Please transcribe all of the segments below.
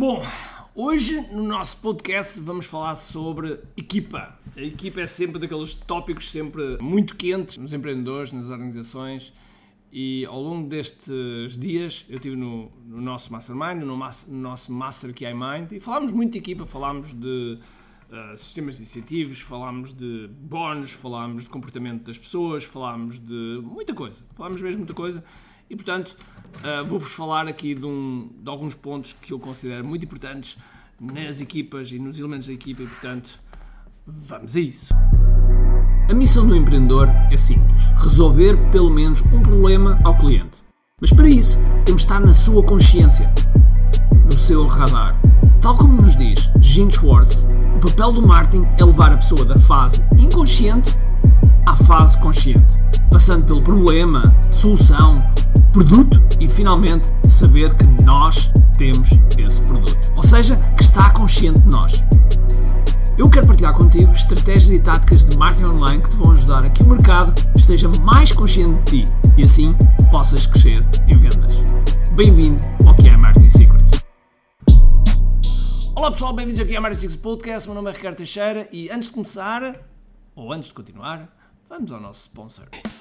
Bom, hoje no nosso podcast vamos falar sobre equipa. A equipa é sempre daqueles tópicos sempre muito quentes nos empreendedores, nas organizações e ao longo destes dias eu estive no, no nosso Mastermind, no, no nosso Master QI Mind e falámos muito de equipa, falámos de uh, sistemas de incentivos, falámos de bónus, falámos de comportamento das pessoas, falámos de muita coisa, falámos mesmo muita coisa e portanto uh, vou-vos falar aqui de, um, de alguns pontos que eu considero muito importantes nas equipas e nos elementos da equipa e portanto vamos a isso. A missão do empreendedor é simples: resolver pelo menos um problema ao cliente. Mas para isso, temos de estar na sua consciência, no seu radar. Tal como nos diz Gene Schwartz, o papel do marketing é levar a pessoa da fase inconsciente à fase consciente, passando pelo problema, solução, produto e finalmente saber que nós temos esse produto. Ou seja, que está consciente de nós. Eu quero partilhar contigo estratégias e táticas de marketing online que te vão ajudar a que o mercado esteja mais consciente de ti e assim possas crescer em vendas. Bem-vindo ao que é Marketing Secrets. Olá pessoal, bem-vindos aqui ao Marketing Secrets Podcast. Meu nome é Ricardo Teixeira e antes de começar, ou antes de continuar, Vamos ao nosso sponsor.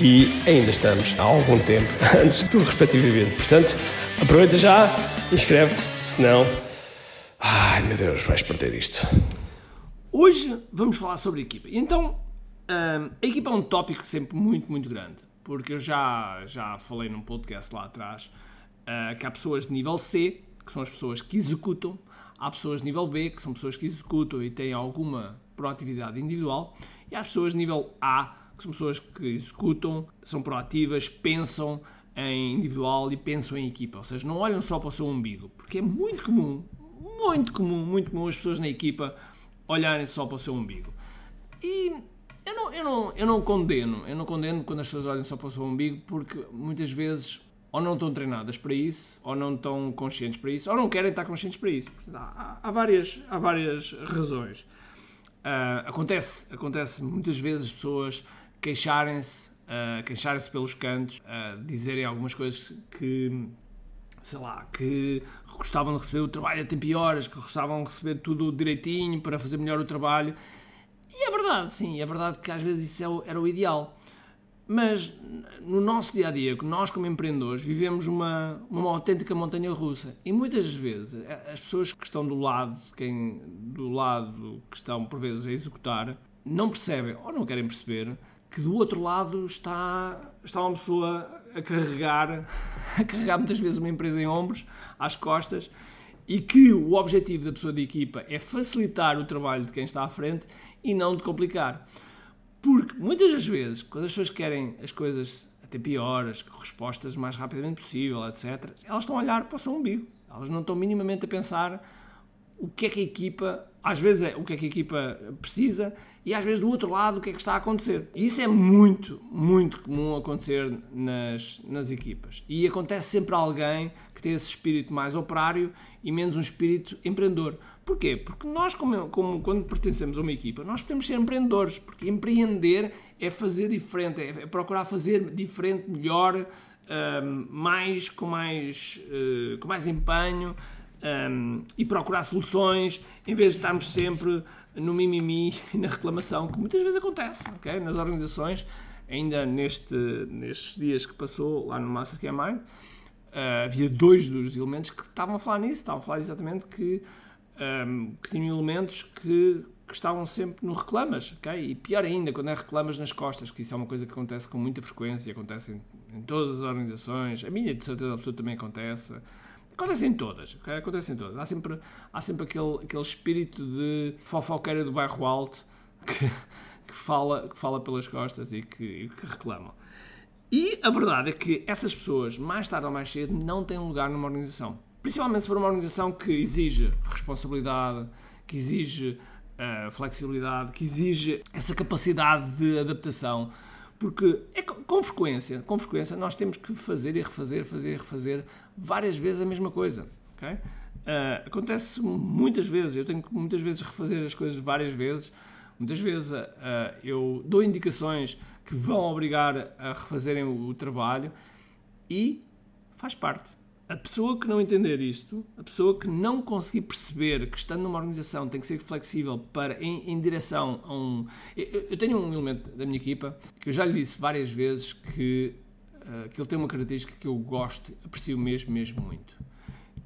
e ainda estamos há algum tempo antes do respectivo evento. Portanto, aproveita já, inscreve-te, senão. Ai meu Deus, vais perder isto. Hoje vamos falar sobre equipa. Então, hum, a equipa é um tópico sempre muito, muito grande, porque eu já, já falei num podcast lá atrás uh, que há pessoas de nível C, que são as pessoas que executam, há pessoas de nível B, que são pessoas que executam e têm alguma proatividade individual, e há pessoas de nível A, que são pessoas que executam, são proativas, pensam em individual e pensam em equipa, ou seja, não olham só para o seu umbigo, porque é muito comum, muito comum, muito comum as pessoas na equipa olharem só para o seu umbigo. E eu não, eu não, eu não condeno, eu não condeno quando as pessoas olham só para o seu umbigo, porque muitas vezes ou não estão treinadas para isso, ou não estão conscientes para isso, ou não querem estar conscientes para isso. Há, há várias, há várias razões. Uh, acontece, acontece muitas vezes as pessoas queixarem-se, uh, queixarem-se pelos cantos, uh, dizerem algumas coisas que, sei lá, que gostavam de receber o trabalho a tempo e horas, que gostavam de receber tudo direitinho para fazer melhor o trabalho. E é verdade, sim, é verdade que às vezes isso é era o ideal. Mas no nosso dia a dia, nós como empreendedores vivemos uma, uma autêntica montanha russa e muitas vezes as pessoas que estão do lado, quem do lado que estão por vezes a executar, não percebem ou não querem perceber que do outro lado está, está uma pessoa a carregar, a carregar muitas vezes uma empresa em ombros, às costas, e que o objetivo da pessoa de equipa é facilitar o trabalho de quem está à frente e não de complicar. Porque muitas das vezes, quando as pessoas querem as coisas até piores, respostas mais rapidamente possível, etc., elas estão a olhar para o seu umbigo. Elas não estão minimamente a pensar o que é que a equipa, às vezes é o que é que a equipa precisa e às vezes do outro lado o que é que está a acontecer. E isso é muito, muito comum acontecer nas, nas equipas. E acontece sempre alguém que tem esse espírito mais operário e menos um espírito empreendedor. Porquê? Porque nós, como, como quando pertencemos a uma equipa, nós podemos ser empreendedores, porque empreender é fazer diferente, é, é procurar fazer diferente, melhor, um, mais, com, mais, uh, com mais empenho um, e procurar soluções, em vez de estarmos sempre no mimimi e na reclamação, que muitas vezes acontece okay? nas organizações, ainda neste, nestes dias que passou lá no Master Mind, uh, havia dois dos elementos que estavam a falar nisso, estavam a falar exatamente que um, que tinham elementos que, que, estavam sempre no reclamas, ok? E pior ainda, quando é reclamas nas costas, que isso é uma coisa que acontece com muita frequência, acontece em, em todas as organizações, a minha de certeza absoluta também acontece. Acontece em todas, okay? acontece em todas. Há sempre, há sempre aquele, aquele espírito de fofoqueira do bairro alto que, que, fala, que fala pelas costas e que, que. E a verdade é que essas pessoas, mais tarde ou mais cedo, não têm lugar numa organização. Principalmente se for uma organização que exige responsabilidade, que exige uh, flexibilidade, que exige essa capacidade de adaptação. Porque é com frequência, com frequência, nós temos que fazer e refazer, fazer e refazer várias vezes a mesma coisa. Okay? Uh, acontece muitas vezes, eu tenho que muitas vezes refazer as coisas várias vezes. Muitas vezes uh, eu dou indicações que vão obrigar a refazerem o, o trabalho e faz parte a pessoa que não entender isto, a pessoa que não conseguir perceber que estando numa organização tem que ser flexível para em, em direção a um. Eu, eu, tenho um elemento da minha equipa que eu já lhe disse várias vezes que, uh, que ele tem uma característica que eu gosto, aprecio mesmo, mesmo muito,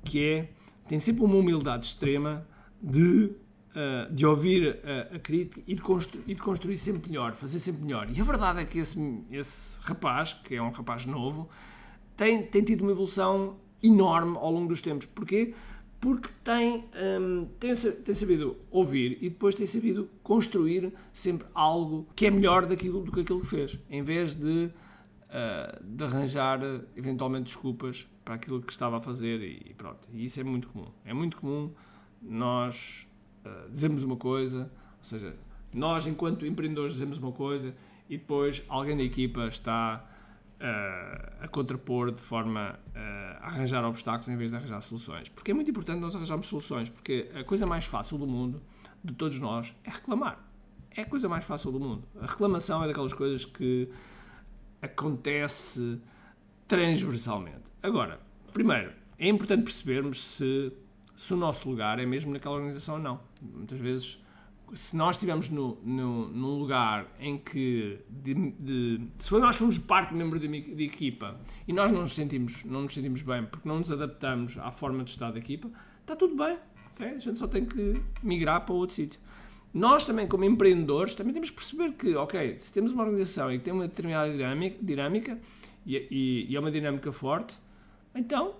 que é tem sempre uma humildade extrema de, uh, de ouvir a, crítica e de, e de construir sempre melhor, fazer sempre melhor. E a verdade é que esse, esse rapaz, que é um rapaz novo, tem, tem tido uma evolução enorme ao longo dos tempos. Porquê? Porque tem, um, tem, tem sabido ouvir e depois tem sabido construir sempre algo que é melhor daquilo do que aquilo que fez, em vez de, uh, de arranjar eventualmente desculpas para aquilo que estava a fazer e, pronto. E isso é muito comum. É muito comum nós uh, dizermos uma coisa, ou seja, nós enquanto empreendedores dizemos uma coisa e depois alguém da equipa está a contrapor de forma a arranjar obstáculos em vez de arranjar soluções. Porque é muito importante nós arranjarmos soluções, porque a coisa mais fácil do mundo, de todos nós, é reclamar. É a coisa mais fácil do mundo. A reclamação é daquelas coisas que acontece transversalmente. Agora, primeiro, é importante percebermos se, se o nosso lugar é mesmo naquela organização ou não. Muitas vezes se nós estivermos no, no, num lugar em que de, de, se nós formos parte membro de, de equipa e nós não nos sentimos não nos sentimos bem porque não nos adaptamos à forma de estar da equipa está tudo bem okay? a gente só tem que migrar para outro sítio nós também como empreendedores também temos que perceber que ok se temos uma organização e que tem uma determinada dinâmica, dinâmica e, e, e é uma dinâmica forte então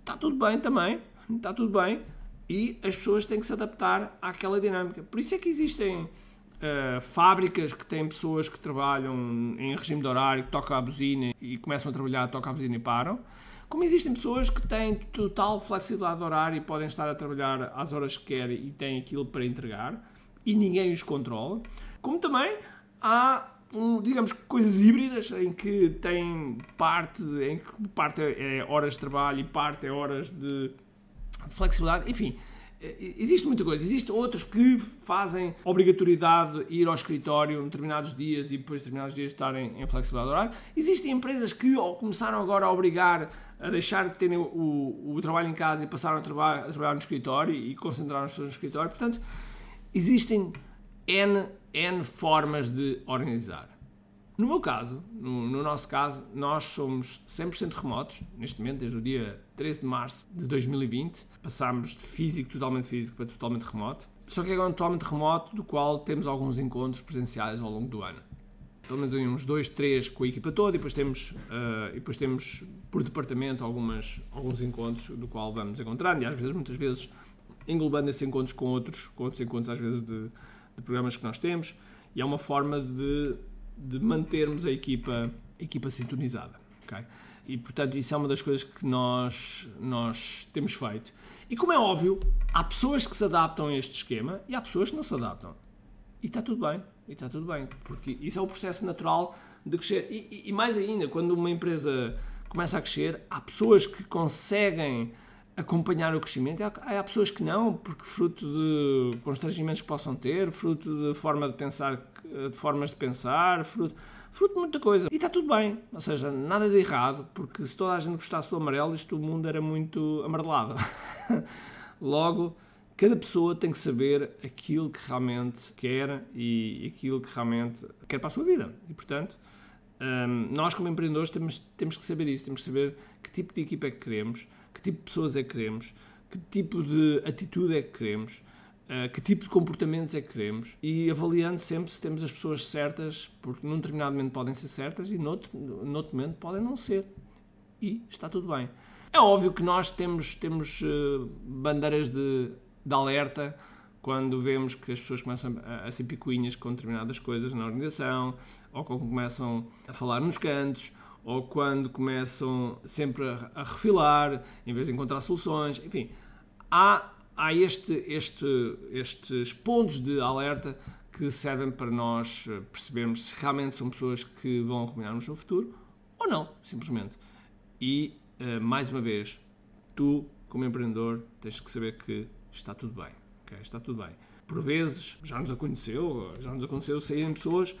está tudo bem também está tudo bem e as pessoas têm que se adaptar àquela dinâmica. Por isso é que existem uh, fábricas que têm pessoas que trabalham em regime de horário, que tocam a buzina e começam a trabalhar, tocam a buzina e param. Como existem pessoas que têm total flexibilidade de horário e podem estar a trabalhar às horas que querem e têm aquilo para entregar e ninguém os controla. Como também há digamos, coisas híbridas em que tem parte, em que parte é horas de trabalho e parte é horas de flexibilidade, enfim. Eh, existe muita coisa. Existem outros que fazem obrigatoriedade ir ao escritório em determinados dias e depois de determinados dias estarem em flexibilidade horária. Existem empresas que começaram agora a obrigar a deixar de terem o, o, trabalho em casa e passaram a, traba a trabalhar no escritório e concentraram-se no escritório. Portanto, existem N, N formas de organizar. No meu caso, no, no, nosso caso, nós somos 100% remotos, neste momento, desde o dia 13 de março de 2020. Passámos de físico, totalmente físico, para totalmente remoto. Só que é um totalmente remoto, do qual temos alguns encontros presenciais ao longo do ano. Pelo menos uns dois, três com a equipa toda, e depois temos, uh, e depois temos por departamento algumas, alguns encontros, do qual vamos encontrando, e às vezes, muitas vezes, englobando esses encontros com outros, com outros encontros, às vezes, de, de programas que nós temos. E é uma forma de de mantermos a equipa, a equipa sintonizada. Okay? E, portanto, isso é uma das coisas que nós, nós temos feito. E, como é óbvio, há pessoas que se adaptam a este esquema e há pessoas que não se adaptam. E está tudo bem. E está tudo bem. Porque isso é o processo natural de crescer. E, e, e mais ainda, quando uma empresa começa a crescer, há pessoas que conseguem acompanhar o crescimento. Há, há pessoas que não, porque fruto de constrangimentos que possam ter, fruto de forma de pensar, de formas de pensar, fruto, fruto de muita coisa. E está tudo bem, ou seja, nada de errado, porque se toda a gente gostasse do amarelo, isto o mundo era muito amarelado. Logo, cada pessoa tem que saber aquilo que realmente quer e aquilo que realmente quer para a sua vida. E, portanto, hum, nós como empreendedores temos, temos que saber isso, temos que saber que tipo de equipa é que queremos, que tipo de pessoas é que queremos, que tipo de atitude é que queremos, uh, que tipo de comportamentos é que queremos e avaliando sempre se temos as pessoas certas, porque num determinado momento podem ser certas e noutro, noutro momento podem não ser. E está tudo bem. É óbvio que nós temos, temos uh, bandeiras de, de alerta quando vemos que as pessoas começam a, a ser picuinhas com determinadas coisas na organização, ou quando começam a falar nos cantos, ou quando começam sempre a, refilar, em vez de encontrar soluções, enfim, há, há este, este, estes pontos de alerta que servem para nós eh, percebermos se realmente são pessoas que vão acompanhar-nos no futuro ou não, simplesmente. E, uh, mais uma vez, tu, como empreendedor, tens que saber que está tudo bem ok, está tudo bem. Por vezes, já nos aconteceu, já nos aconteceu saírem pessoas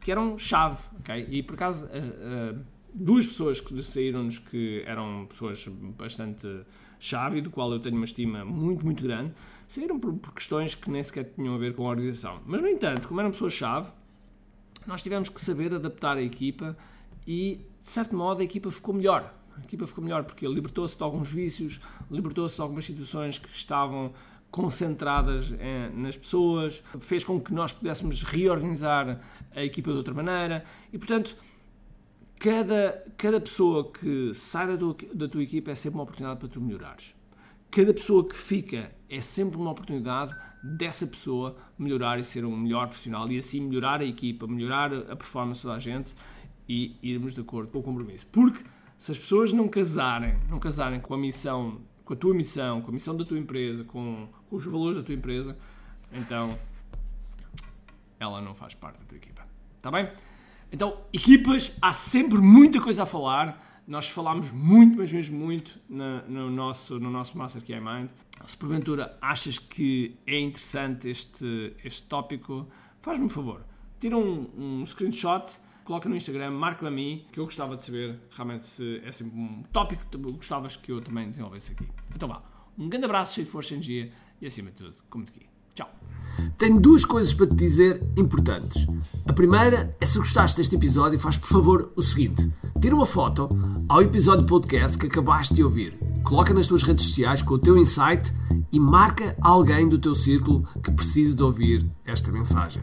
que eram chave, ok? E por acaso, uh, uh, duas pessoas que saíram-nos que eram pessoas bastante chave, do qual eu tenho uma estima muito, muito grande, saíram por, por questões que nem sequer tinham a ver com a organização. Mas, no entanto, como eram pessoas-chave, nós tivemos que saber adaptar a equipa e, de certo modo, a equipa ficou melhor. A equipa ficou melhor porque libertou-se de alguns vícios, libertou-se de algumas situações que estavam concentradas eh, nas pessoas, fez com que nós pudéssemos reorganizar a equipa de outra maneira e, portanto, cada, cada pessoa que sai da tua, da tua equipa é sempre uma oportunidade para tu melhorares. Cada pessoa que fica é sempre uma oportunidade dessa pessoa melhorar e ser um melhor profissional e assim melhorar a equipa, melhorar a performance da gente e irmos de acordo com o compromisso. Porque se as pessoas não casarem, não casarem com a missão com a tua missão, com a missão da tua empresa, com, com os valores da tua empresa, então ela não faz parte da tua equipa. Está bem? Então, equipas, há sempre muita coisa a falar. Nós falámos muito, mas mesmo muito no, no nosso, no nosso Master Key Mind. Se porventura achas que é interessante este, este tópico, faz-me um favor. Tira um, um screenshot coloca no Instagram, marca-me a mim, que eu gostava de saber realmente se é sempre um tópico que gostavas que eu também desenvolvesse aqui. Então vá, um grande abraço, cheio de força e energia e acima de tudo, como te aqui. Tchau. Tenho duas coisas para te dizer importantes. A primeira é se gostaste deste episódio, faz por favor o seguinte: tira uma foto ao episódio podcast que acabaste de ouvir, coloca nas tuas redes sociais com o teu insight e marca alguém do teu círculo que precise de ouvir esta mensagem.